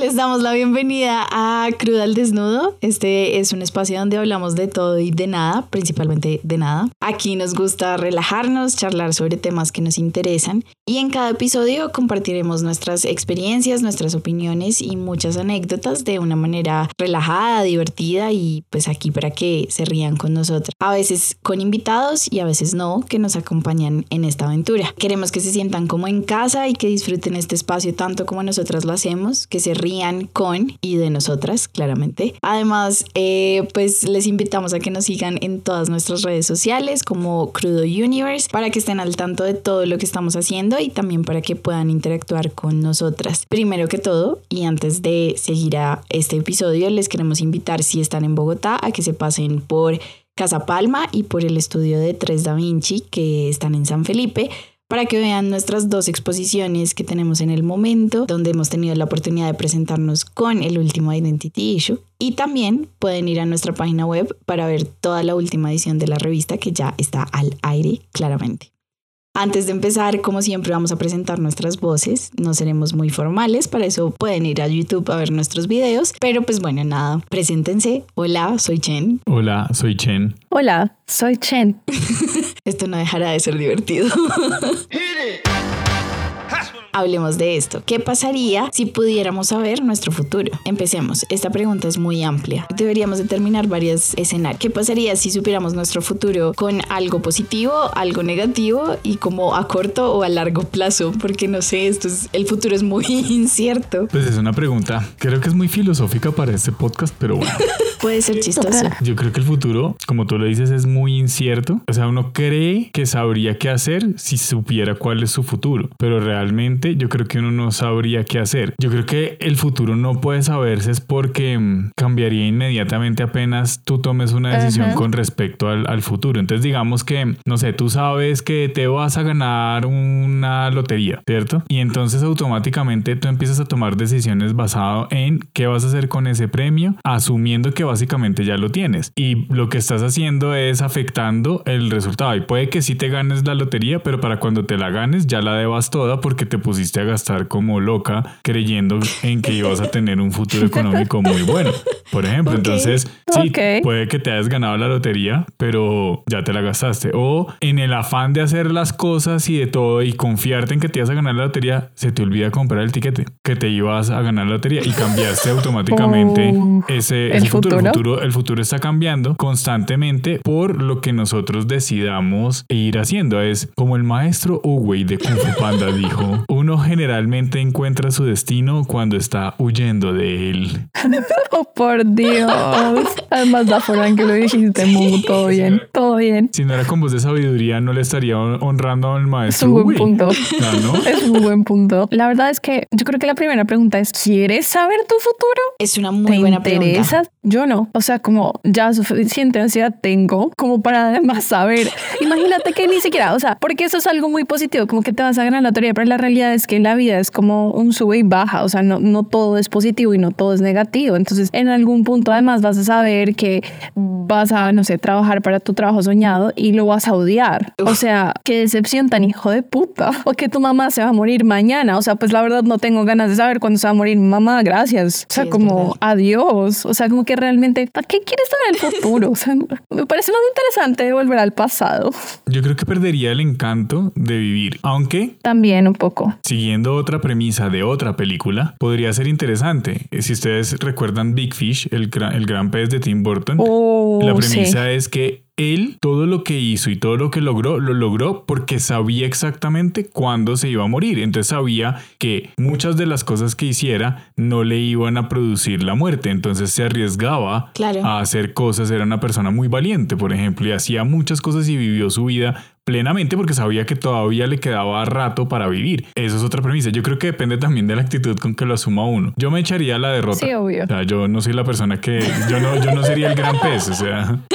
Les damos la bienvenida a Cruda al Desnudo. Este es un espacio donde hablamos de todo y de nada, principalmente de nada. Aquí nos gusta relajarnos, charlar sobre temas que nos interesan y en cada episodio compartiremos nuestras experiencias, nuestras opiniones y muchas anécdotas de una manera relajada, divertida y pues aquí para que se rían con nosotros. A veces con invitados y a veces no, que nos acompañan en esta aventura. Queremos que se sientan como en casa y que disfruten este espacio tanto como nosotras lo hacemos, que se rían con y de nosotras, claramente. Además, eh, pues les invitamos a que nos sigan en todas nuestras redes sociales como Crudo Universe para que estén al tanto de todo lo que estamos haciendo y también para que puedan interactuar con nosotras. Primero que todo, y antes de seguir a este episodio, les queremos invitar si están en Bogotá a que se pasen por Casa Palma y por el estudio de 3 Da Vinci que están en San Felipe para que vean nuestras dos exposiciones que tenemos en el momento, donde hemos tenido la oportunidad de presentarnos con el último Identity Issue. Y también pueden ir a nuestra página web para ver toda la última edición de la revista que ya está al aire claramente. Antes de empezar, como siempre, vamos a presentar nuestras voces. No seremos muy formales, para eso pueden ir a YouTube a ver nuestros videos. Pero pues bueno, nada, preséntense. Hola, soy Chen. Hola, soy Chen. Hola, soy Chen. Esto no dejará de ser divertido. Hablemos de esto. ¿Qué pasaría si pudiéramos saber nuestro futuro? Empecemos. Esta pregunta es muy amplia. Deberíamos determinar varios escenarios. ¿Qué pasaría si supiéramos nuestro futuro con algo positivo, algo negativo y como a corto o a largo plazo? Porque no sé, esto es, el futuro es muy incierto. Pues es una pregunta, creo que es muy filosófica para este podcast, pero bueno. Puede ser chistoso. Yo creo que el futuro, como tú lo dices, es muy incierto. O sea, uno cree que sabría qué hacer si supiera cuál es su futuro, pero realmente yo creo que uno no sabría qué hacer. Yo creo que el futuro no puede saberse es porque mm, cambiaría inmediatamente apenas tú tomes una decisión con respecto al, al futuro. Entonces digamos que, no sé, tú sabes que te vas a ganar una lotería, ¿cierto? Y entonces automáticamente tú empiezas a tomar decisiones basado en qué vas a hacer con ese premio, asumiendo que básicamente ya lo tienes. Y lo que estás haciendo es afectando el resultado. Y puede que sí te ganes la lotería, pero para cuando te la ganes ya la debas toda porque te pusiste a gastar como loca creyendo en que ibas a tener un futuro económico muy bueno. Por ejemplo, entonces, sí, Ok. puede que te hayas ganado la lotería, pero ya te la gastaste. O en el afán de hacer las cosas y de todo y confiarte en que te ibas a ganar la lotería, se te olvida comprar el tiquete que te ibas a ganar la lotería y cambiaste automáticamente Oh, ese, ¿el ese futuro. El futuro? futuro. El futuro está cambiando constantemente por lo que nosotros decidamos ir haciendo. Es como el maestro Uwei de Kung Fu Panda dijo, uno generalmente encuentra su destino cuando está huyendo de él. Oh, por Dios. Además, da forma que lo dijiste, Mu, todo bien, todo bien. Si no era con voz de sabiduría, no le estaría hon- honrando al Es maestro un buen punto. ¿no? Es un buen punto. La verdad es que yo creo que la primera pregunta es, ¿quieres saber tu futuro? Es una muy ¿Te buena interesa? pregunta. Yo no. O sea, como ya suficiente ansiedad tengo como para además saber. Imagínate que ni siquiera, o sea, porque eso es algo muy positivo, como que te vas a ganar la teoría, pero la realidad es que la vida es como un sube y baja. O sea, no, no todo es positivo y no todo es negativo. Entonces, en algún punto además vas a saber que vas a, no sé, trabajar para tu trabajo soñado y lo vas a odiar. O sea, qué decepción tan hijo de puta. O que tu mamá se va a morir mañana. O sea, pues la verdad no tengo ganas de saber cuándo se va a morir mi mamá. Gracias. O sea, Sí, como adiós. O sea, como que realmente, ¿para qué quieres saber el futuro? O sea, me parece más interesante volver al pasado. Yo creo que perdería el encanto de vivir, aunque También un poco. Siguiendo otra premisa de otra película, podría ser interesante. Eh, Si ustedes recuerdan Big Fish, el, el gran pez de Tim Burton, Oh, la sí. premisa es que él todo lo que hizo y todo lo que logró, lo logró porque sabía exactamente cuándo se iba a morir. Entonces sabía que muchas de las cosas que hiciera no le iban a producir la muerte. Entonces se arriesgaba Claro. a hacer cosas. Era una persona muy valiente, por ejemplo, y hacía muchas cosas y vivió su vida plenamente porque sabía que todavía le quedaba rato para vivir. Eso es otra premisa. Yo creo que depende también de la actitud con que lo asuma uno. Yo me echaría la derrota. Sí, obvio. O sea, yo no soy la persona que... Yo no, yo no sería el gran pez, o sea...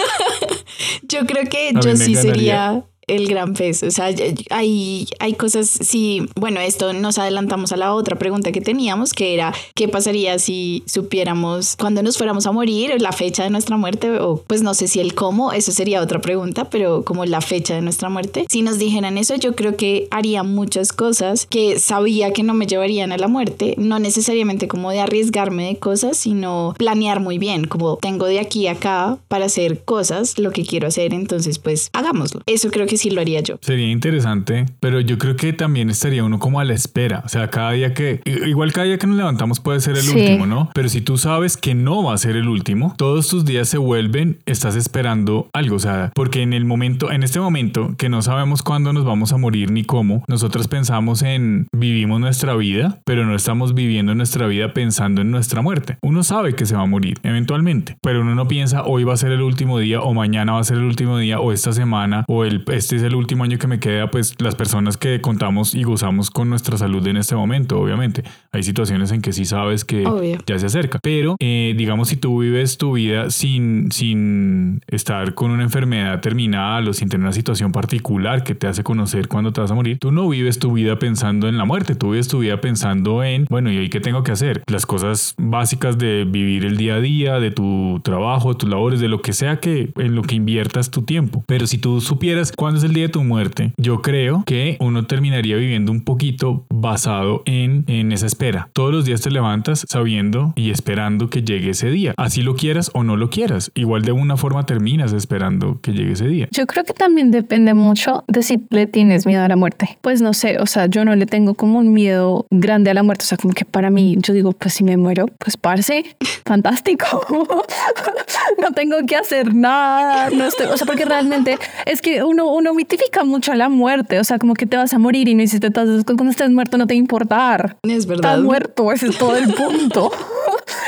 Yo creo que A yo sí sería el gran pez. O sea, hay, hay cosas, sí, bueno, esto nos adelantamos a la otra pregunta que teníamos, que era, ¿qué pasaría si supiéramos cuando nos fuéramos a morir, la fecha de nuestra muerte? O pues no sé si el cómo, eso sería otra pregunta, pero como la fecha de nuestra muerte. Si nos dijeran eso, yo creo que haría muchas cosas que sabía que no me llevarían a la muerte, no necesariamente como de arriesgarme de cosas, sino planear muy bien, como tengo de aquí a acá para hacer cosas, lo que quiero hacer, entonces pues hagámoslo. Eso creo que sí lo haría yo. Sería interesante, pero yo creo que también estaría uno como a la espera, o sea, cada día que, igual cada día que nos levantamos puede ser el último, ¿no? Pero si tú sabes que no va a ser el último, todos tus días se vuelven, estás esperando algo, o sea, porque en el momento, en este momento que no sabemos cuándo nos vamos a morir ni cómo, nosotros pensamos en vivimos nuestra vida, pero no estamos viviendo nuestra vida pensando en nuestra muerte. Uno sabe que se va a morir eventualmente, pero uno no piensa hoy va a ser el último día o mañana va a ser el último día o esta semana o el, este es el último año que me queda, pues las personas que contamos y gozamos con nuestra salud en este momento, obviamente. Hay situaciones en que sí sabes que ya se acerca, pero eh, digamos si tú vives tu vida sin, sin estar con una enfermedad terminal o sin tener una situación particular que te hace conocer cuándo te vas a morir, tú no vives tu vida pensando en la muerte, tú vives tu vida pensando en, bueno, ¿y hoy qué tengo que hacer? Las cosas básicas de vivir el día a día, de tu trabajo, tus labores, de lo que sea que en lo que inviertas tu tiempo. Pero si tú supieras cuándo es el día de tu muerte, yo creo que uno terminaría viviendo un poquito basado en, en esa espera. Todos los días te levantas sabiendo y esperando que llegue ese día. Así lo quieras o no lo quieras. Igual de una forma terminas esperando que llegue ese día. Yo creo que también depende mucho de si le tienes miedo a la muerte. Pues no sé, o sea, yo no le tengo como un miedo grande a la muerte. O sea, como que para mí, yo digo, pues si me muero, pues parce, fantástico. no tengo que hacer nada. No estoy, o sea, porque realmente es que uno, uno mitifica mucho la muerte. O sea, como que te vas a morir y no hiciste todas Cuando estés muerto no te importar. Es verdad. Estás muerto, ese es todo el punto.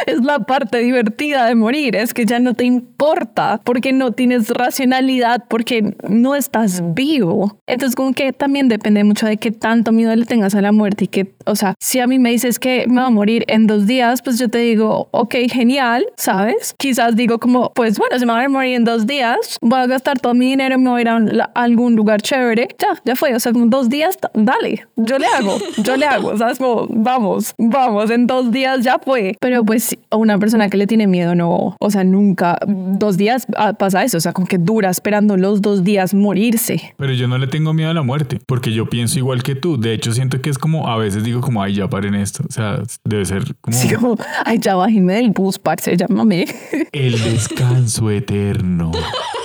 es la parte divertida de morir, es que ya no te importa porque no tienes racionalidad, porque no estás vivo. Entonces como que también depende mucho de qué tanto miedo le tengas a la muerte y que, o sea, si a mí me dices que me va a morir en dos días, pues yo te digo, ok, genial, ¿sabes? Quizás digo como, pues bueno, se me va a morir en dos días, voy a gastar todo mi dinero, me voy a ir a, algún lugar chévere, ya, ya fue, o sea, como dos días, dale, yo le hago, yo le hago, ¿sabes? Como, vamos, vamos, en dos días ya fue. Pero pues una persona que le tiene miedo no, o sea, nunca, dos días ah, pasa eso, o sea, como que dura esperando los dos días morirse. Pero yo no le tengo miedo a la muerte, porque yo pienso igual que tú. De hecho, siento que es como, a veces digo como, ay, ya paren esto. O sea, debe ser como... Sí, como, ay, ya bájenme del bus, parce, llámame. El descanso eterno.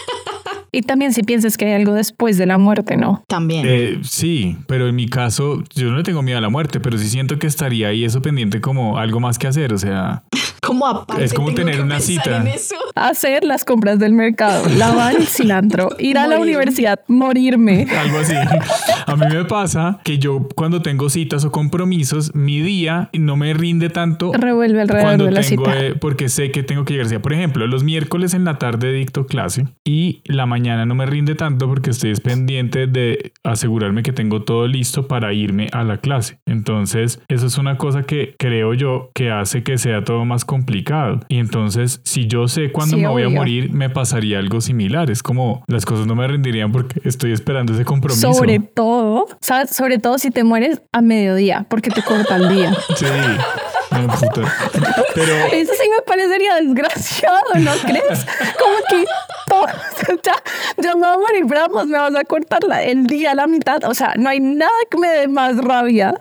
Y también si piensas que hay algo después de la muerte, ¿no? También. Eh, sí, pero en mi caso, yo no le tengo miedo a la muerte, pero sí siento que estaría ahí eso pendiente como algo más que hacer, o sea... Como aparte, es como tener una cita. Hacer las compras del mercado, lavar el cilantro, ir a la universidad, morirme. Algo así. A mí me pasa que yo cuando tengo citas o compromisos, mi día no me rinde tanto. Revuelve alrededor de la cita. porque sé que tengo que llegar. Por ejemplo, los miércoles en la tarde dicto clase y la mañana no me rinde tanto porque estoy pendiente de asegurarme que tengo todo listo para irme a la clase. Entonces, eso es una cosa que creo yo que hace que sea todo más complicado. Y entonces, si yo sé cuándo me voy a morir, me pasaría algo similar. Es como las cosas no me rendirían porque estoy esperando ese compromiso. Sobre todo, ¿sabes? Sobre todo si te mueres a mediodía, porque te corta el día. Sí. Pero... Eso sí me parecería desgraciado, ¿no crees? Como que todo, ya, yo me voy a morir, vamos, me vas a cortar el día a la mitad. O sea, no hay nada que me dé más rabia.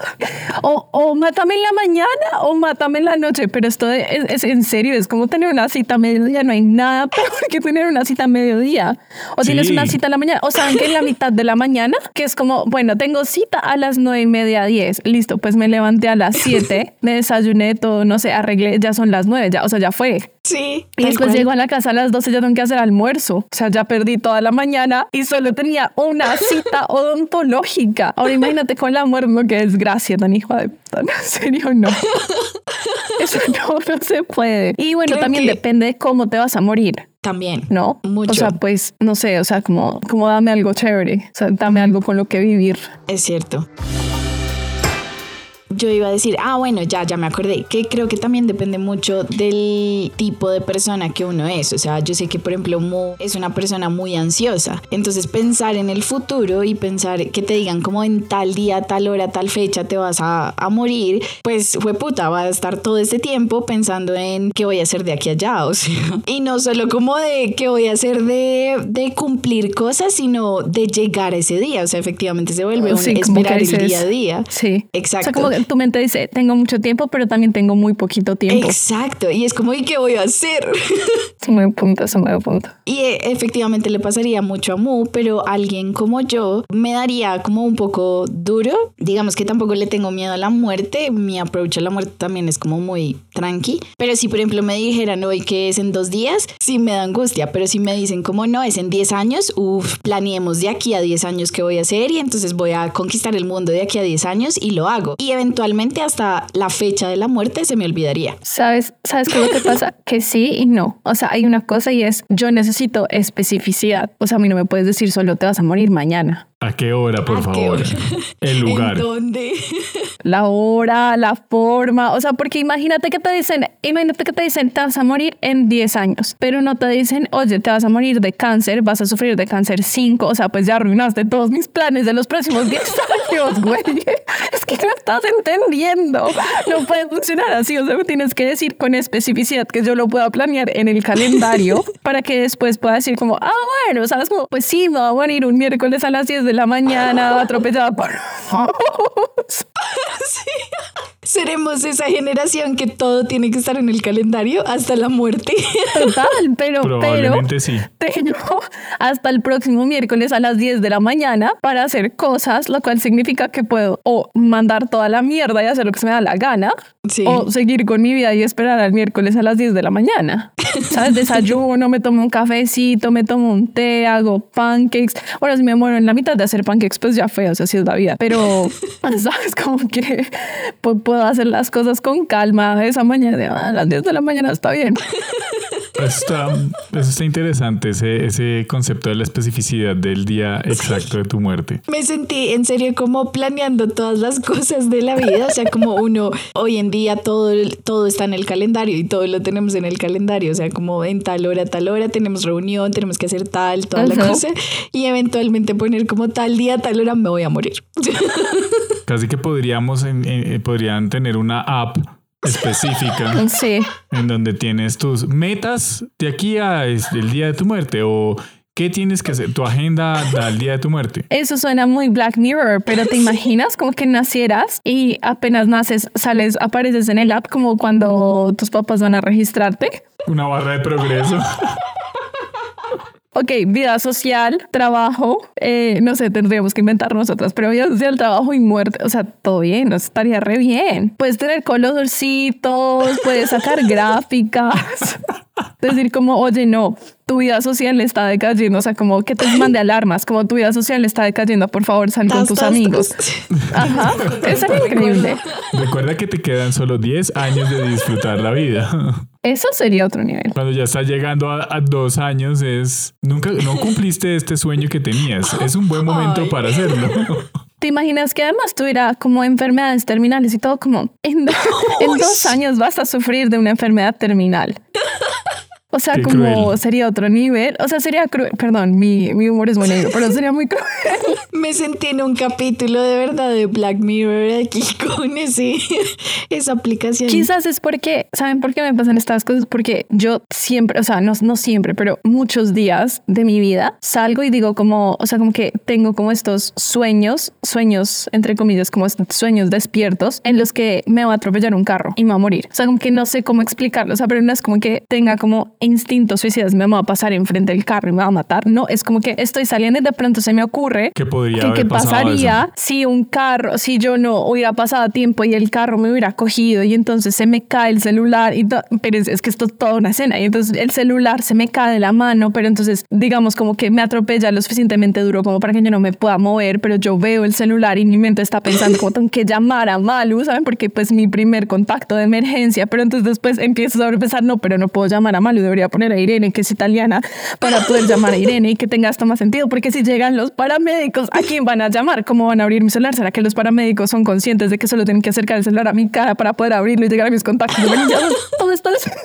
O, o mátame en la mañana o mátame en la noche. Pero esto es, en serio, es como tener una cita a mediodía. No hay nada peor que tener una cita a mediodía. O tienes una cita a la mañana. O saben que en la mitad de la mañana, que es como, bueno, tengo cita a las nueve y media, diez. Listo, pues me levanté a las siete, me desayuné todo, no sé, arreglé, ya son las nueve, ya, o sea, ya fue. Sí. Y después llego a la casa a las 12, ya tengo que hacer almuerzo. O sea, ya perdí toda la mañana y solo tenía una cita odontológica. Ahora imagínate con la muerte, qué desgracia tan hijo de puta. En serio, no. Eso no, no se puede. Y bueno, también depende de cómo te vas a morir. También. ¿No? Mucho. O sea, pues, no sé, o sea, como, como dame algo chévere. O sea, dame algo con lo que vivir. Es cierto. Yo iba a decir, ah, bueno, ya, ya me acordé, que creo que también depende mucho del tipo de persona que uno es. O sea, yo sé que, por ejemplo, Mo es una persona muy ansiosa. Entonces, pensar en el futuro y pensar que te digan como en tal día, tal hora, tal fecha te vas a, a morir, pues fue puta, va a estar todo este tiempo pensando en qué voy a hacer de aquí a allá. O sea, y no solo como de qué voy a hacer de, de cumplir cosas, sino de llegar a ese día. O sea, efectivamente se vuelve un Sí, esperar el día a día. Sí. Exacto. O sea, como que tu mente dice, tengo mucho tiempo, pero también tengo muy poquito tiempo. Exacto. Y es como, ¿y qué voy a hacer? Es un buen punto, es un buen punto. Y eh, efectivamente le pasaría mucho a Mu, pero alguien como yo me daría como un poco duro. Digamos que tampoco le tengo miedo a la muerte. Mi approach a la muerte también es como muy tranqui. Pero si, por ejemplo, me dijeran hoy que es en dos días, sí me da angustia. Pero si me dicen como no, es en 10 años, uff, planeemos de aquí a 10 años qué voy a hacer y entonces voy a conquistar el mundo de aquí a 10 años y lo hago. Y eventualmente hasta la fecha de la muerte se me olvidaría. ¿Sabes, ¿Sabes qué es lo que pasa? que sí y no. O sea, hay una cosa y es, yo necesito especificidad. O sea, a mí no me puedes decir solo te vas a morir mañana. ¿A qué hora, por ¿A qué favor? hora? El lugar. ¿En dónde? La hora, la forma. O sea, porque imagínate que te dicen, imagínate que te dicen, te vas a morir en 10 años, pero no te dicen, oye, te vas a morir de cáncer, vas a sufrir de cáncer 5. O sea, pues ya arruinaste todos mis planes de los próximos 10 años, güey. Es que no estás entendiendo. No puede funcionar así. O sea, me tienes que decir con especificidad que yo lo pueda planear en el calendario para que después pueda decir como, ah, bueno, ¿sabes? Como, pues sí, me va a morir un miércoles a las 10 de la mañana atropellada por... Seremos esa generación que todo tiene que estar en el calendario hasta la muerte. Total, pero, pero Probablemente sí. tengo hasta el próximo miércoles a las 10 de la mañana para hacer cosas, lo cual significa que puedo o mandar toda la mierda y hacer lo que se me da la gana, Sí. o seguir con mi vida y esperar al miércoles a las 10 de la mañana. ¿Sabes? Desayuno, me tomo un cafecito, me tomo un té, hago pancakes. Ahora, si me muero en la mitad de hacer pancakes, pues ya feo, o sea, así es la vida. Pero, ¿sabes? Como que pu- hacer las cosas con calma esa mañana. de, "Ah, A las 10 de la mañana está bien. Eso está, eso está interesante, ese, ese concepto de la especificidad del día exacto de tu muerte. Me sentí en serio como planeando todas las cosas de la vida, o sea, como uno hoy en día todo, todo está en el calendario y todo lo tenemos en el calendario, o sea, como en tal hora, tal hora tenemos reunión, tenemos que hacer tal, toda la Ajá. cosa y eventualmente poner como tal día, tal hora me voy a morir. Casi que podríamos, en- en- podrían tener una app específica Sí. en donde tienes tus metas de aquí a el día de tu muerte o qué tienes que hacer, tu agenda al día de tu muerte. Eso suena muy Black Mirror, pero te imaginas como que nacieras y apenas naces, sales, apareces en el app como cuando tus papás van a registrarte. Una barra de progreso. Ok, vida social, trabajo, eh, no sé, tendríamos que inventar nosotras, pero vida social, trabajo y muerte, o sea, todo bien, nos estaría re bien. Puedes tener colorcitos, puedes sacar gráficas, decir como, oye, no, tu vida social está decayendo, o sea, como que te mande alarmas, como tu vida social está decayendo, por favor, sal con tus amigos. tas. Ajá, eso es increíble. Recuerda que te quedan solo 10 años de disfrutar la vida. Eso sería otro nivel. Cuando ya estás llegando a, a dos años es nunca no cumpliste este sueño que tenías. Es un buen momento Ay. para hacerlo. ¿Te imaginas que además tuviera como enfermedades terminales y todo como en, en dos años vas a sufrir de una enfermedad terminal? O sea, Qué como cruel. sería otro nivel. O sea, sería cruel. Perdón, mi, mi humor es muy negro, pero sería muy cruel. Me sentí en un capítulo de verdad de Black Mirror aquí con ese, esa aplicación. Quizás es porque, ¿saben por qué me pasan estas cosas? Porque yo siempre, o sea, no, no siempre, pero muchos días de mi vida salgo y digo como, o sea, como que tengo como estos sueños, sueños, entre comillas, como estos sueños despiertos en los que me va a atropellar un carro y me va a morir. O sea, como que no sé cómo explicarlo, o sea, pero no es como que tenga como instintos suicidas, me va a pasar enfrente del carro y me va a matar. No, es como que estoy saliendo y de pronto se me ocurre Que podría que pasado pasaría eso. si un carro, si yo no hubiera pasado tiempo y el carro me hubiera cogido y entonces se me cae el celular y pero es, es que esto es toda una escena y entonces el celular se me cae de la mano, pero entonces digamos como que me atropella lo suficientemente duro como para que yo no me pueda mover, pero yo veo el celular y mi mente está pensando como tengo que llamar a Malu, ¿saben? Porque pues mi primer contacto de emergencia, pero entonces después empiezo a pensar, no, pero no puedo llamar a Malu, debería poner a Irene, que es italiana, para poder llamar a Irene y que tenga esto más sentido, porque si llegan los paramédicos, ¿a quién van a llamar? ¿Cómo van a abrir mi celular? ¿Será que los paramédicos son conscientes de que solo tienen que acercar el celular a mi cara para poder abrirlo y llegar a mis contactos? Todo esto es...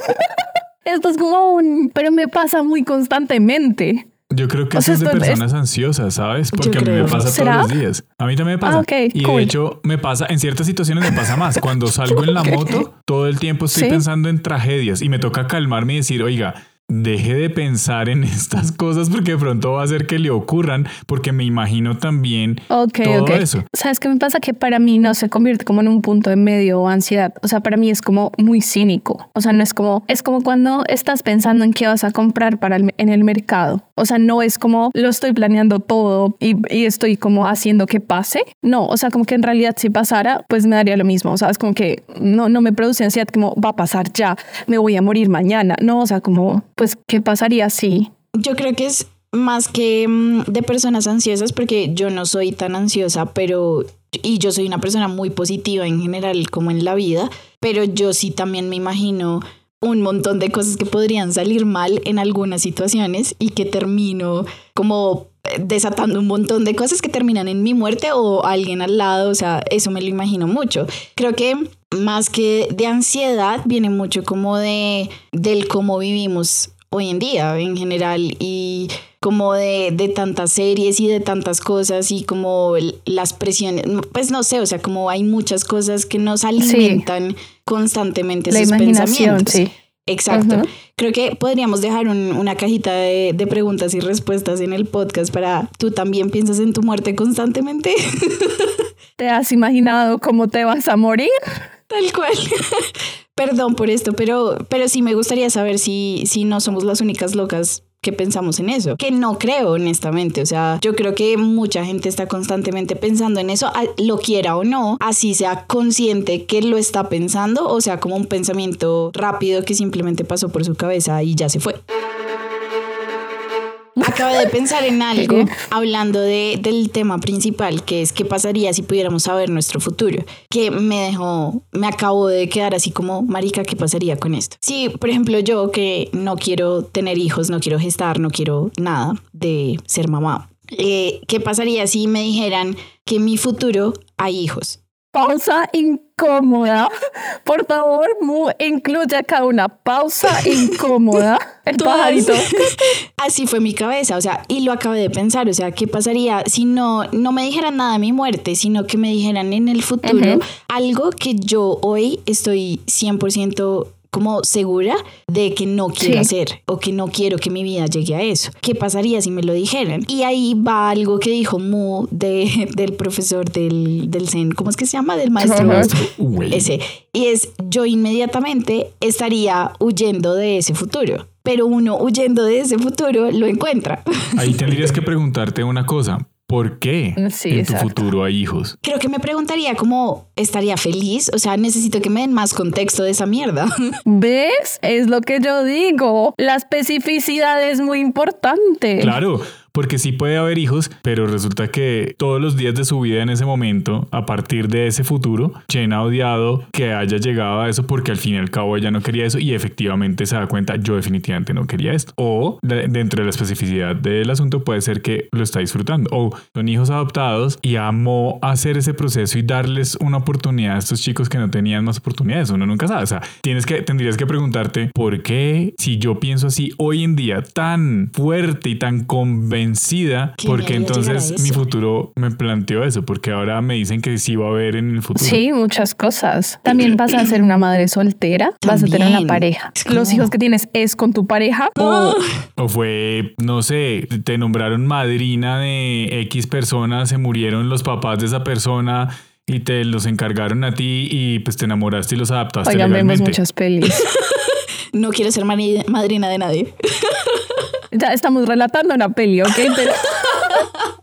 Esto es como un... Pero me pasa muy constantemente. Yo creo que eso es de personas ansiosas, ¿sabes? Porque a mí me pasa todos los días. A mí también me pasa. Ah, y de hecho, me pasa, en ciertas situaciones me pasa más. Cuando salgo en la moto, todo el tiempo estoy pensando en tragedias y me toca calmarme y decir, oiga, deje de pensar en estas cosas porque de pronto va a hacer que le ocurran, porque me imagino también todo eso. ¿Sabes qué me pasa? Que para mí no se convierte como en un punto de medio o ansiedad. O sea, para mí es como muy cínico. O sea, no es como, es como cuando estás pensando en qué vas a comprar para en el mercado. O sea, no es como lo estoy planeando todo y, y, estoy como haciendo que pase. No, o sea, como que en realidad si pasara, pues me daría lo mismo. O sea, es como que no, no me produce ansiedad como va a pasar ya, me voy a morir mañana. No, o sea, como pues, ¿qué pasaría si? Yo creo que es más que mm, de personas ansiosas, porque yo no soy tan ansiosa, pero, y yo soy una persona muy positiva en general, como en la vida, pero yo sí también me imagino un montón de cosas que podrían salir mal en algunas situaciones y que termino como desatando un montón de cosas que terminan en mi muerte o alguien al lado, o sea, eso me lo imagino mucho. Creo que más que de ansiedad viene mucho como de del cómo vivimos hoy en día en general y como de, de, tantas series y de tantas cosas y como las presiones, pues no sé, o sea, como hay muchas cosas que nos alimentan constantemente La imaginación, Sí. Exacto. Creo que podríamos dejar una cajita de, de, preguntas y respuestas en el podcast para tú también piensas en tu muerte constantemente. ¿Te has imaginado cómo te vas a morir? Tal cual. Perdón por esto, pero, pero sí me gustaría saber si, si no somos las únicas locas que pensamos en eso, que no creo honestamente, o sea, yo creo que mucha gente está constantemente pensando en eso, lo quiera o no, así sea consciente que lo está pensando, o sea, como un pensamiento rápido que simplemente pasó por su cabeza y ya se fue. Acabo de pensar en algo hablando de, del tema principal, que es qué pasaría si pudiéramos saber nuestro futuro, que me dejó, me acabo de quedar así como, marica, ¿qué pasaría con esto? Si, por ejemplo, yo que no quiero tener hijos, no quiero gestar, no quiero nada de ser mamá, eh, ¿qué pasaría si me dijeran que en mi futuro hay hijos? Pausa incómoda. Por favor, Mu, incluye acá una pausa incómoda. El pajarito. Así fue mi cabeza, o sea, y lo acabé de pensar, o sea, ¿qué pasaría si no, no me dijeran nada de mi muerte, sino que me dijeran en el futuro algo que yo hoy estoy 100% como segura de que no quiero hacer o que no quiero que mi vida llegue a eso. ¿Qué pasaría si me lo dijeran? Y ahí va algo que dijo Mu de, del profesor del, del Zen, ¿cómo es que se llama? Del maestro. ese. Y es, yo inmediatamente estaría huyendo de ese futuro pero uno huyendo de ese futuro lo encuentra. Ahí tendrías que preguntarte una cosa. ¿Por qué en tu futuro hay hijos? Creo que me preguntaría cómo estaría feliz. O sea, necesito que me den más contexto de esa mierda. ¿Ves? Es lo que yo digo. La especificidad es muy importante. Claro, porque sí puede haber hijos, pero resulta que todos los días de su vida en ese momento, a partir de ese futuro, Chen ha odiado que haya llegado a eso porque al fin y al cabo ella no quería eso y efectivamente se da cuenta, yo definitivamente no quería esto. O dentro de la especificidad del asunto puede ser que lo está disfrutando. O son hijos adoptados y amó hacer ese proceso y darles una oportunidad a estos chicos que no tenían más oportunidades. Uno nunca sabe. O sea, tienes que, tendrías que preguntarte por qué si yo pienso así hoy en día tan fuerte y tan convencido porque entonces mi futuro me planteó eso, porque ahora me dicen que sí va a haber en el futuro. Sí, muchas cosas. También vas a ser una madre soltera, vas a tener una pareja. Los hijos que tienes es con tu pareja. O, o fue, no sé, te nombraron madrina de X personas, se murieron los papás de esa persona y te los encargaron a ti y pues te enamoraste y los adaptaste. Oigan, vemos muchas pelis. no quiero ser madrina de nadie. Ya estamos relatando una peli, ¿ok?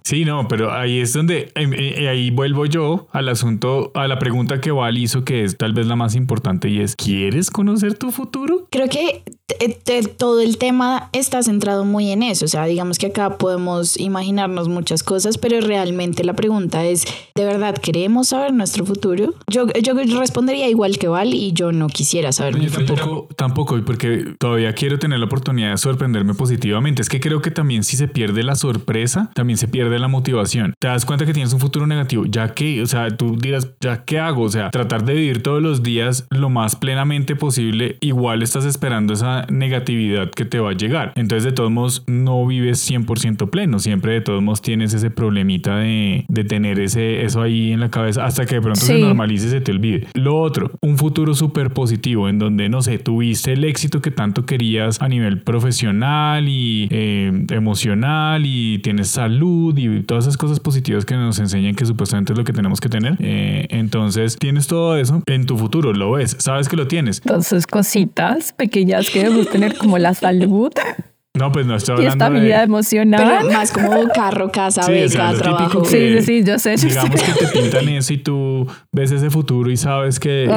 Sí, no, pero ahí es donde em, eh, eh, ahí vuelvo yo al asunto, a la pregunta que Val hizo, que es tal vez la más importante y es, ¿quieres conocer tu futuro? Creo que eh, todo el tema está centrado muy en eso. O sea, digamos que acá podemos imaginarnos muchas cosas, pero realmente la pregunta es, ¿de verdad queremos saber nuestro futuro? Yo, yo respondería igual que Val y yo no quisiera saber mi futuro. Tampoco, tampoco, porque todavía quiero tener la oportunidad de sorprenderme positivamente. Es que creo que también si se pierde la sorpresa, también se pierde la motivación. Te das cuenta que tienes un futuro negativo, ya que, o sea, tú dirás, ¿ya qué hago? O sea, tratar de vivir todos los días lo más plenamente posible, igual estás esperando esa negatividad que te va a llegar. Entonces, de todos modos, no vives 100% pleno. Siempre, de todos modos, tienes ese problemita de, de tener ese, eso ahí en la cabeza hasta que de pronto se normalice y se te olvide. Lo otro, un futuro súper positivo en donde, no sé, tuviste el éxito que tanto querías a nivel profesional y eh, emocional y tienes salud y todas esas cosas positivas que nos enseñan que supuestamente es lo que tenemos que tener. Eh, entonces, tienes todo eso en tu futuro, lo ves, sabes que lo tienes. Entonces, cositas pequeñas que debemos tener como la salud. No, pues no estoy hablando y estabilidad de... emocional. Pero más como carro, casa, beca, trabajo. sí, sí, yo sé. digamos que te pintan eso y tú ves ese futuro y sabes que,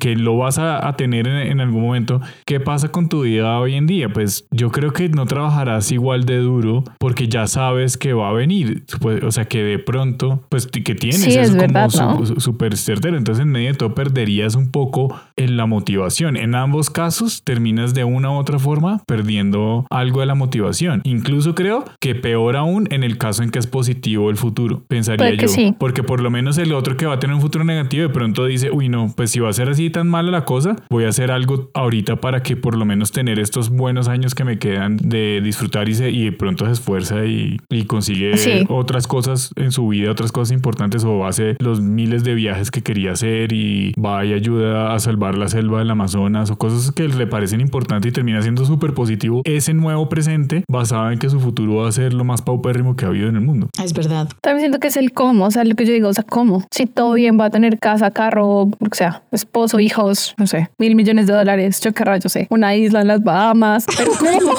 que, lo vas a, tener en, algún momento. ¿Qué pasa con tu vida hoy en día? Pues yo creo que no trabajarás igual de duro porque ya sabes que va a venir. O sea, que de pronto, pues que tienes. Sí, es, verdad, como súper certero. Entonces, en medio de todo, perderías un poco en la motivación. En ambos casos, terminas de una u otra forma perdiendo algo la motivación. Incluso creo que peor aún en el caso en que es positivo el futuro, pensaría yo. Porque por lo menos el otro que va a tener un futuro negativo de pronto dice, uy no, pues si va a ser así tan mala la cosa, voy a hacer algo ahorita para que por lo menos tener estos buenos años que me quedan de disfrutar y, se, y de pronto se esfuerza y, y consigue otras cosas en su vida, otras cosas importantes o hace los miles de viajes que quería hacer y va y ayuda a salvar la selva del Amazonas o cosas que le parecen importantes y termina siendo súper positivo ese nuevo presente basado en que su futuro va a ser lo más paupérrimo que ha habido en el mundo. Es verdad. También siento que es el cómo, o sea, lo que yo digo, o sea, cómo. Si todo bien, va a tener casa, carro, o sea, esposo, hijos, no sé, mil millones de dólares, yo qué rayo sé, una isla en las Bahamas, pero ¿cómo?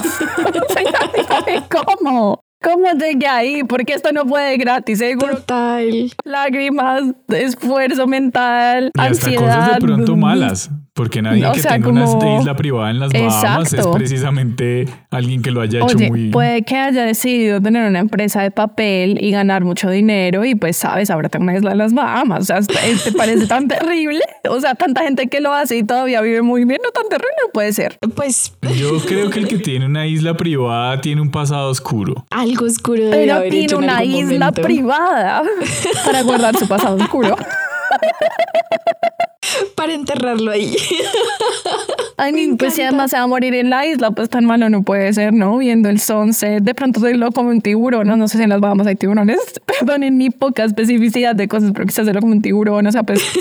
¿Cómo? ¿Cómo llegué ahí? Porque esto no puede gratis, seguro. Total. Lágrimas, esfuerzo mental, y ansiedad. cosas de pronto malas. Porque nadie que tenga una isla privada en las Bahamas es precisamente alguien que lo haya hecho muy... Puede que haya decidido tener una empresa de papel y ganar mucho dinero y pues sabes, ahora tengo una isla en las Bahamas. O sea, ¿te parece tan terrible? O sea, tanta gente que lo hace y todavía vive muy bien, no tan terrible puede ser. Pues... Yo creo que el que tiene una isla privada tiene un pasado oscuro. Algo oscuro de Pero tiene una isla privada para guardar su pasado oscuro. para enterrarlo ahí. I mean, pues si además se va a morir en la isla, pues tan malo no puede ser, ¿no? Viendo el sunset, de pronto se lo como un tiburón, ¿no? no sé si en las Bahamas hay tiburones, perdón, en mi poca especificidad de cosas, pero quizás lo como un tiburón, o sea, pues...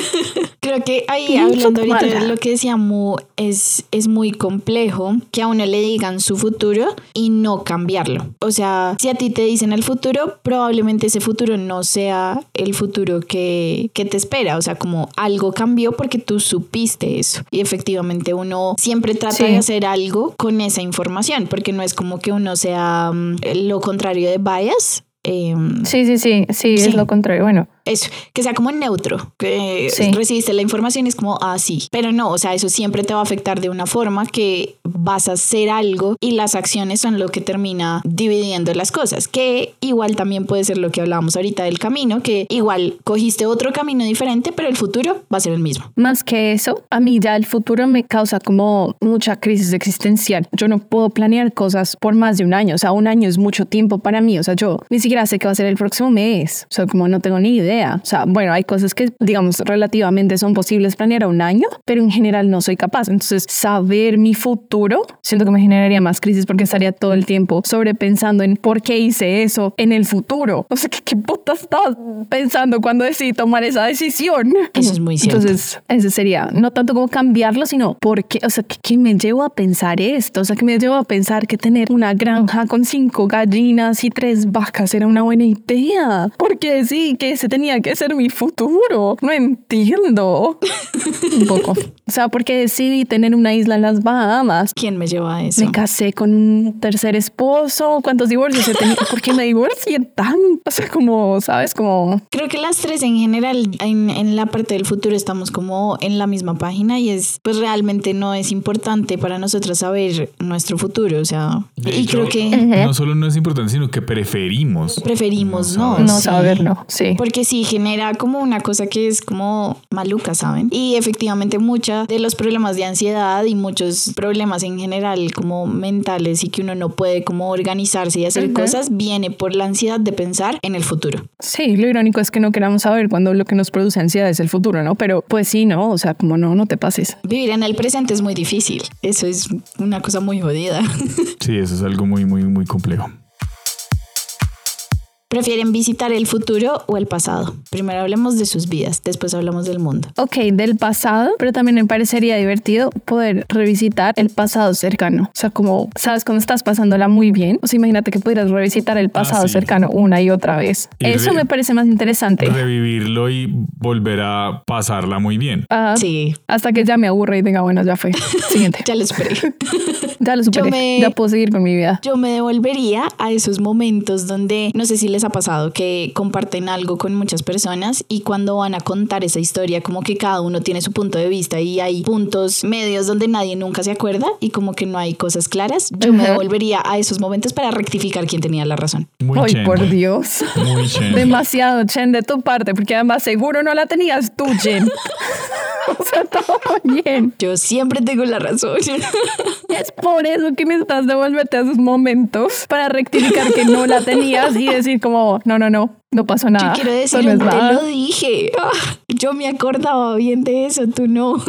Creo que ahí hablando ahorita de lo que decía Mu, es, es muy complejo que a uno le digan su futuro y no cambiarlo. O sea, si a ti te dicen el futuro, probablemente ese futuro no sea el futuro que, que te espera. O sea, como algo cambió porque tú supiste eso. Y efectivamente uno siempre trata de hacer algo con esa información, porque no es como que uno sea mm, lo contrario de bias. Em, sí, sí, sí, sí, es lo contrario. Bueno, eso, que sea como neutro, que recibiste la información es como, ah, sí, pero no, o sea, eso siempre te va a afectar de una forma que vas a hacer algo y las acciones son lo que termina dividiendo las cosas, que igual también puede ser lo que hablábamos ahorita del camino, que igual cogiste otro camino diferente, pero el futuro va a ser el mismo. Más que eso, a mí ya el futuro me causa como mucha crisis existencial. Yo no puedo planear cosas por más de un año, o sea, un año es mucho tiempo para mí, o sea, yo ni siquiera sé qué va a ser el próximo mes, o sea, como no tengo ni idea o sea, bueno, hay cosas que, digamos, relativamente son posibles planear a un año, pero en general no soy capaz. Entonces, saber mi futuro, siento que me generaría más crisis porque estaría todo el tiempo sobrepensando en por qué hice eso en el futuro. O sea, ¿qué, qué puta estás pensando cuando decidí tomar esa decisión? Eso es muy cierto. Entonces, ese sería no tanto como cambiarlo, sino por qué, o sea, ¿qué, qué me llevo a pensar esto? O sea, ¿qué me llevo a pensar que tener una granja con cinco gallinas y tres vacas era una buena idea. Porque sí, que ese tenía que ser mi futuro. No entiendo. un poco. O sea, porque decidí tener una isla en las Bahamas. ¿Quién me lleva a eso? Me casé con un tercer esposo. ¿Cuántos divorcios he tenido? ¿Por qué me divorcié tan? O sea, como, ¿sabes? Como... Creo que las tres en general, en, en la parte del futuro, estamos como en la misma página y es, pues realmente no es importante para nosotros saber nuestro futuro. O sea, De y hecho, creo que No solo no es importante, sino que preferimos. Preferimos no. No sí. saberlo, sí. Porque sí genera como una cosa que es como maluca, ¿saben? Y efectivamente muchos de los problemas de ansiedad y muchos problemas en general como mentales y que uno no puede como organizarse y hacer cosas viene por la ansiedad de pensar en el futuro. Sí, lo irónico es que no queramos saber cuando lo que nos produce ansiedad es el futuro, ¿no? Pero pues sí, ¿no? O sea, como no, no te pases. Vivir en el presente es muy difícil. Eso es una cosa muy jodida. Sí, eso es algo muy, muy, muy complejo. ¿Prefieren visitar el futuro o el pasado? Primero hablemos de sus vidas, después hablamos del mundo. Ok, del pasado, pero también me parecería divertido poder revisitar el pasado cercano. O sea, como, ¿sabes? Cuando estás pasándola muy bien, o sea, imagínate que pudieras revisitar el pasado sí. cercano una y otra vez. Y Eso me parece más interesante. Revivirlo y volver a pasarla muy bien. Ah, Sí, Hasta que ya me aburre y diga, bueno, ya fue. Siguiente. ya lo esperé. Ya lo superé. me- Ya puedo seguir con mi vida. Yo me devolvería a esos momentos donde, no sé si les ha pasado, que comparten algo con muchas personas y cuando van a contar esa historia, como que cada uno tiene su punto de vista y hay puntos medios donde nadie nunca se acuerda y como que no hay cosas claras. Yo me Ajá. devolvería a esos momentos para rectificar quién tenía la razón. Muy Ay, chen. por Dios. Muy chen. Demasiado chen de tu parte, porque además seguro no la tenías tú, Jen. o sea, todo bien. Yo siempre tengo la razón. Es por eso que necesitas devolverte a esos momentos para rectificar que no la tenías y decir como, no, no, no, no pasó Yo nada. quiero Eso decir, no te lo dije. Ah, Yo me acordaba bien de eso, tú no.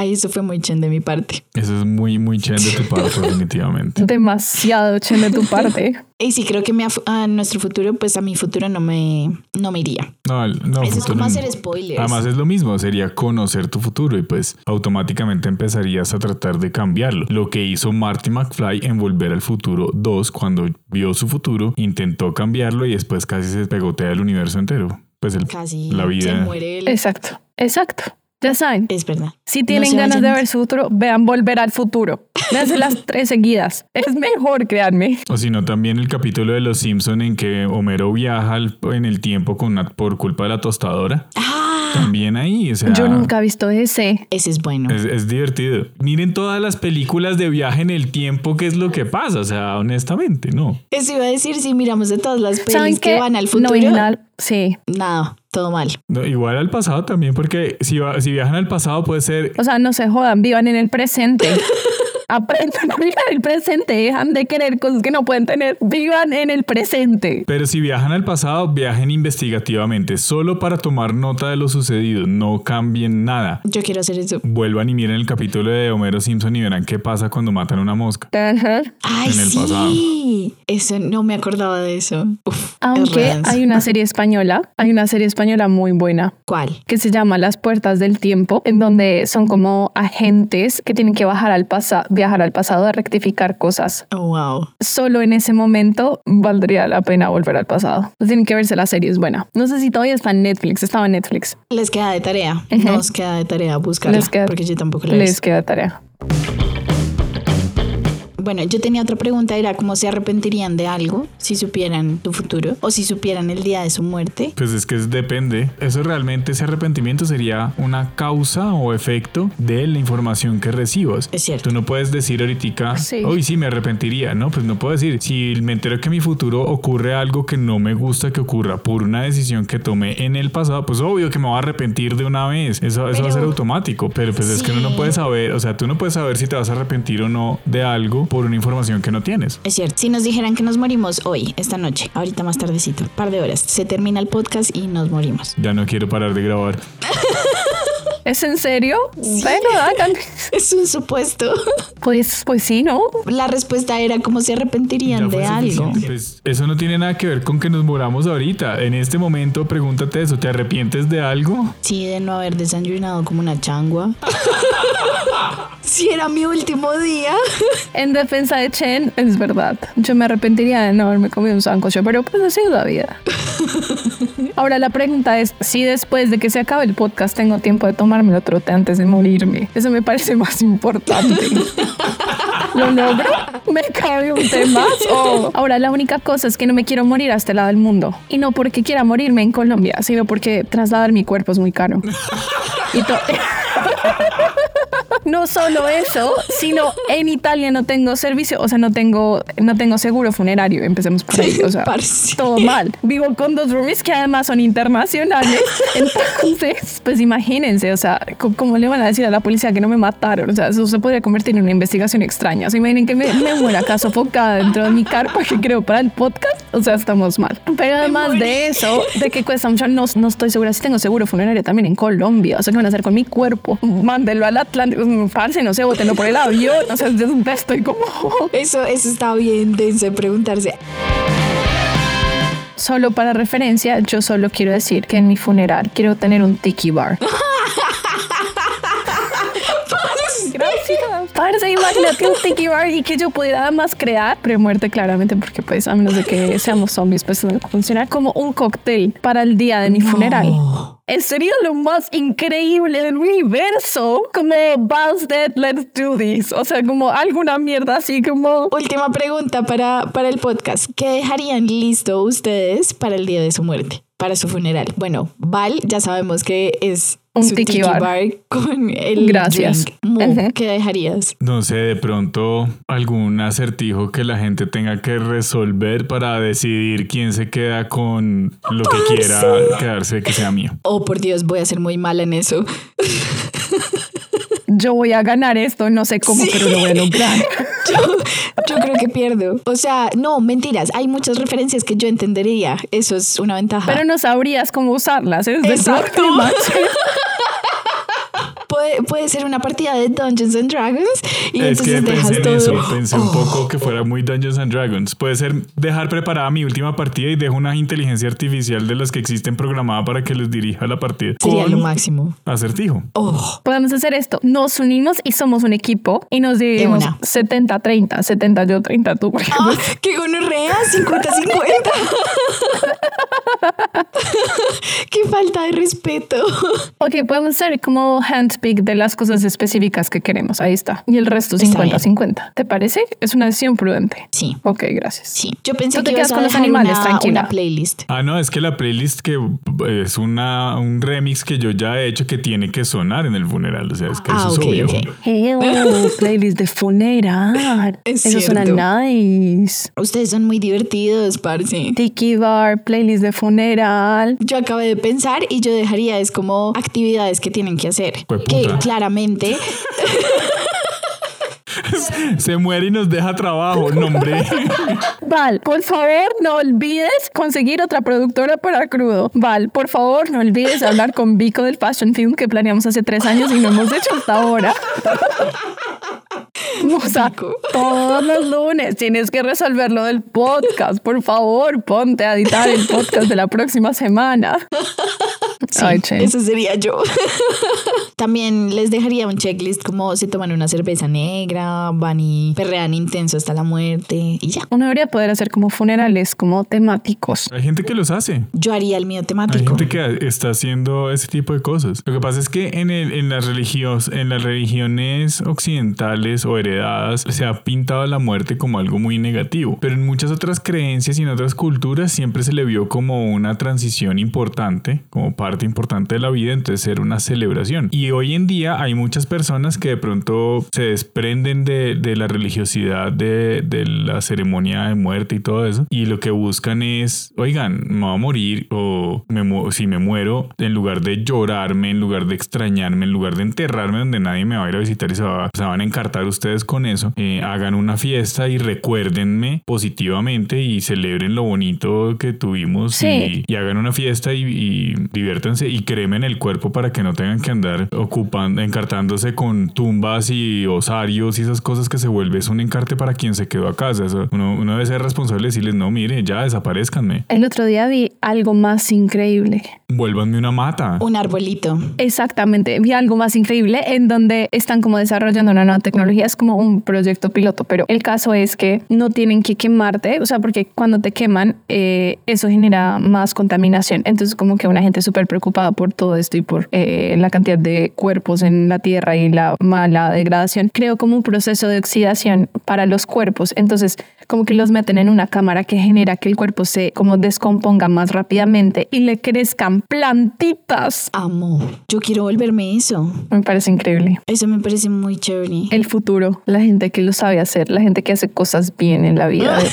Ay, eso fue muy chen de mi parte. Eso es muy, muy chen de tu parte, definitivamente. Demasiado chen de tu parte. Y sí, creo que mi a nuestro futuro, pues a mi futuro no me, no me iría. No, el- no, Eso es como no. hacer spoilers. Además es lo mismo, sería conocer tu futuro y pues automáticamente empezarías a tratar de cambiarlo. Lo que hizo Marty McFly en Volver al Futuro 2 cuando vio su futuro, intentó cambiarlo y después casi se pegotea el universo entero. Pues el, Casi la se vida. muere él. Exacto, exacto. Ya saben, Es verdad. si tienen se ganas de ver su futuro, vean Volver al Futuro. Véanse las tres seguidas. Es mejor, créanme. O si no, también el capítulo de Los Simpson en que Homero viaja al- en el tiempo con una- por culpa de la tostadora. Ah, También ahí, o sea, Yo nunca he visto ese. ese es bueno. Es, es divertido. Miren todas las películas de viaje en el tiempo, qué es lo que pasa. O sea, honestamente, no. Eso iba a decir, si miramos de todas las ¿Saben pelis que van al No futuro, hay nada- Sí. nada, todo mal. No, igual al pasado también, porque si, va- si viajan al pasado puede ser... O sea, no se jodan, vivan en el presente. Aprendan a vivir en el presente. Dejan de querer cosas que no pueden tener. Vivan en el presente. Pero si viajan al pasado, viajen investigativamente, solo para tomar nota de lo sucedido. No cambien nada. Yo quiero hacer eso. Vuelvan y miren el capítulo de Homero Simpson y verán qué pasa cuando matan a una mosca. Ajá. Ay, En el sí. pasado. Eso no me acordaba de eso. Uf, Aunque hay una serie española, hay una serie española muy buena ¿Cuál? que se llama Las Puertas del Tiempo, en donde son como agentes que tienen que bajar al pasado, viajar al pasado a rectificar cosas. Oh, wow. Solo en ese momento valdría la pena volver al pasado. Tienen que verse la serie, es buena. No sé si todavía está en Netflix, estaba en Netflix. Les queda de tarea. Ujú. Nos queda de tarea buscarla. Les queda- porque yo tampoco la Les queda tarea. Bueno, yo tenía otra pregunta, era cómo se arrepentirían de algo si supieran su futuro o si supieran el día de su muerte. Pues es que es- depende. Eso realmente, ese arrepentimiento sería una causa o efecto de la información que recibas. Es cierto. Tú no puedes decir ahorita, Sí. hoy sí me arrepentiría. No, pues no puedo decir. Si me entero que en mi futuro ocurre algo que no me gusta que ocurra por una decisión que tomé en el pasado, pues obvio que me voy a arrepentir de una vez. Eso, eso va a ser Pero- automático. Pero pues es que uno no Sí. puede saber, o sea, tú no puedes saber si te vas a arrepentir o no de algo por una información que no tienes. Es cierto. Si nos dijeran que nos morimos hoy, esta noche, ahorita más tardecito, par de horas, se termina el podcast y nos morimos. Ya no quiero parar de grabar. ¿Es en serio? Bueno, hagan. Es un supuesto. Pues, pues sí, ¿no? La respuesta era cómo se arrepentirían de algo. Pues eso no tiene nada que ver con que nos moramos ahorita. En este momento, pregúntate eso. ¿Te arrepientes de algo? Sí, de no haber desayunado como una changua. Si era mi último día. En defensa de Chen, es verdad. Yo me arrepentiría de no haberme comido un sancocho, pero pues así es la vida. Ahora la pregunta es si después de que se acabe el podcast tengo tiempo de tomarme otro té antes de morirme. Eso me parece más importante. ¿Lo logro? ¿Me cabe un té más? O ahora la única cosa es que no me quiero morir a este lado del mundo. Y no porque quiera morirme en Colombia, sino porque trasladar mi cuerpo es muy caro. Y to- no solo eso, sino en Italia no tengo servicio, o sea, no tengo, no tengo seguro funerario. Empecemos por ahí, o sea, todo mal. Vivo con dos roomies que además son internacionales. Entonces, pues imagínense, o sea, ¿cómo le van a decir a la policía que no me mataron? O sea, eso se podría convertir en una investigación extraña. O sea, imaginen que me, me muera acá sofocada dentro de mi carpa que creo para el podcast. O sea, estamos mal. Pero además de eso, de que cuesta mucho, no, no estoy segura si tengo seguro funerario también en Colombia. O sea, ¿qué van a hacer con mi cuerpo? Mándelo al Atlántico, parce, no sé, bótenlo por el avión. O sea, estoy como... Eso, eso está bien denso de preguntarse. Solo para referencia, yo solo quiero decir que en mi funeral quiero tener un tiki bar. Parce, imagínate un tiki bar y que yo pudiera además crear premuerte claramente, porque pues a menos de que seamos zombies, pues no va a funcionar como un cóctel para el día de mi funeral. Sería lo más increíble del universo. Como Buzz Dead, let's do this. O sea, como alguna mierda así como... Última pregunta para, para el podcast. ¿Qué dejarían listo ustedes para el día de su muerte? Para su funeral. Bueno, Val, ya sabemos que es Un su tiki tiki bar. bar. con el Gracias. drink. Mu, Ujú. ¿Qué dejarías? No sé, de pronto algún acertijo que la gente tenga que resolver para decidir quién se queda con lo que quiera quedarse que sea mío. Oh, por Dios, voy a ser muy mala en eso. Yo voy a ganar esto, no sé cómo, Sí. pero lo voy a lograr. Yo, yo creo que pierdo. O sea, no, mentiras. Hay muchas referencias que yo entendería. Eso es una ventaja. Pero no sabrías cómo usarlas. Es Exacto. puede, puede ser una partida de Dungeons and Dragons y Es que entonces pensé dejas en todo. eso, pensé un Oh. poco que fuera muy Dungeons and Dragons. Puede ser dejar preparada mi última partida y dejo una inteligencia artificial de las que existen programada para que les dirija la partida. Sería Con lo máximo. acertijo. Oh, Podemos hacer esto. Nos unimos y somos un equipo y nos dividimos una. 70-30. 70 yo, 30 tú. por ejemplo. Ah, qué gonorrea, 50-50. qué falta de respeto. Ok, podemos hacer como handpick de las cosas específicas que queremos. Ahí está. Y el resto Está 50-50. ¿Te parece? Es una decisión prudente. Sí. Ok, gracias. Sí, yo pensé Tú te que ibas quedas a con los animales, una, tranquila. una playlist. Ah, no, es que la playlist que es una, un remix que yo ya he hecho que tiene que sonar en el funeral. O sea, es que Ah, eso ok, es obvio. ok. Hello, playlist de funeral. Es Eso cierto. suena nice. Ustedes son muy divertidos, parce. Tiki bar, playlist de funeral. Yo acabé de pensar y yo dejaría es como actividades que tienen que hacer. Jueputa. Que claramente Se muere y nos deja trabajo, no, hombre. Val, por favor, no olvides conseguir otra productora para crudo. Val, por favor, no olvides hablar con Vico del Fashion Film que planeamos hace tres años y no hemos hecho hasta ahora. O sea, Vico. todos los lunes tienes que resolver lo del podcast. Por favor, ponte a editar el podcast de la próxima semana. Sí, Ay, eso sería yo. También les dejaría un checklist como se toman una cerveza negra, van y perrean intenso hasta la muerte y ya. Uno debería poder hacer como funerales, como temáticos. Hay gente que los hace. Yo haría el mío Hay temático. gente que está haciendo ese tipo de cosas. Lo que pasa es que en, el, en, las religios, en las religiones occidentales o heredadas se ha pintado la muerte como algo muy negativo, pero en muchas otras creencias y en otras culturas siempre se le vio como una transición importante, como parte importante de la vida, entonces era una celebración. Y hoy en día hay muchas personas que de pronto se desprenden de, de la religiosidad de, de la ceremonia de muerte y todo eso, y lo que buscan es, oigan, me voy a morir o me si me muero, en lugar de llorarme, en lugar de extrañarme, en lugar de enterrarme donde nadie me va a ir a visitar y se, va- se van a encartar ustedes con eso, eh, hagan una fiesta y recuérdenme positivamente y celebren lo bonito que tuvimos Sí. y, y hagan una fiesta y, y diviértanse y cremen el cuerpo para que no tengan que andar ocupando, encartándose con tumbas y osarios y esas cosas que se vuelve es un encarte para quien se quedó a casa. Eso, uno, uno debe ser responsable y decirles, no, mire, ya desaparezcanme. El otro día vi algo más increíble. Vuélvanme una mata. Un arbolito. Exactamente. Vi algo más increíble en donde están como desarrollando una nueva tecnología. Es como un proyecto piloto, pero el caso es que no tienen que quemarte. O sea, porque cuando te queman, eh, eso genera más contaminación. Entonces, como que una gente súper preocupada por todo esto y por eh, la cantidad de cuerpos en la tierra y la mala degradación, creo como un proceso de oxidación para los cuerpos. Entonces, como que los meten en una cámara que genera que el cuerpo se como descomponga más rápidamente y le crezcan plantitas. Amo. Yo quiero volverme eso. Me parece increíble. Eso me parece muy chévere. El futuro, la gente que lo sabe hacer, la gente que hace cosas bien en la vida.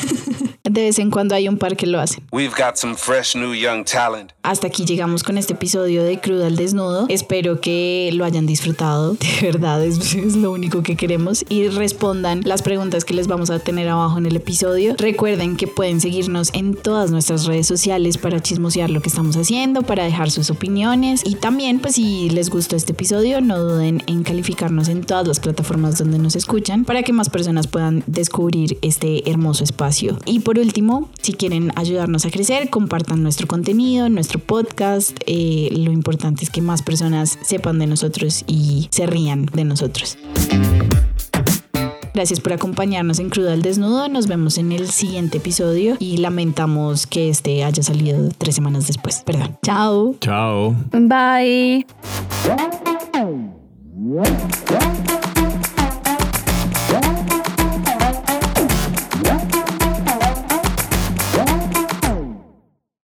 De vez en cuando hay un par que lo hacen. We've got some fresh new young talent. Hasta aquí llegamos con este episodio de Cruda al Desnudo. Espero que lo hayan disfrutado. De verdad, es, es lo único que queremos. Y respondan las preguntas que les vamos a tener abajo en el episodio. Recuerden que pueden seguirnos en todas nuestras redes sociales para chismosear lo que estamos haciendo, para dejar sus opiniones. Y también, pues si les gustó este episodio, no duden en calificarnos en todas las plataformas donde nos escuchan para que más personas puedan descubrir este hermoso espacio. Y por último, si quieren ayudarnos a crecer, compartan nuestro contenido, nuestro podcast. Eh, lo importante es que más personas sepan de nosotros y se rían de nosotros. Gracias por acompañarnos en Cruda al Desnudo. Nos vemos en el siguiente episodio y lamentamos que este haya salido tres semanas después. Perdón. Chao. Chao. Bye.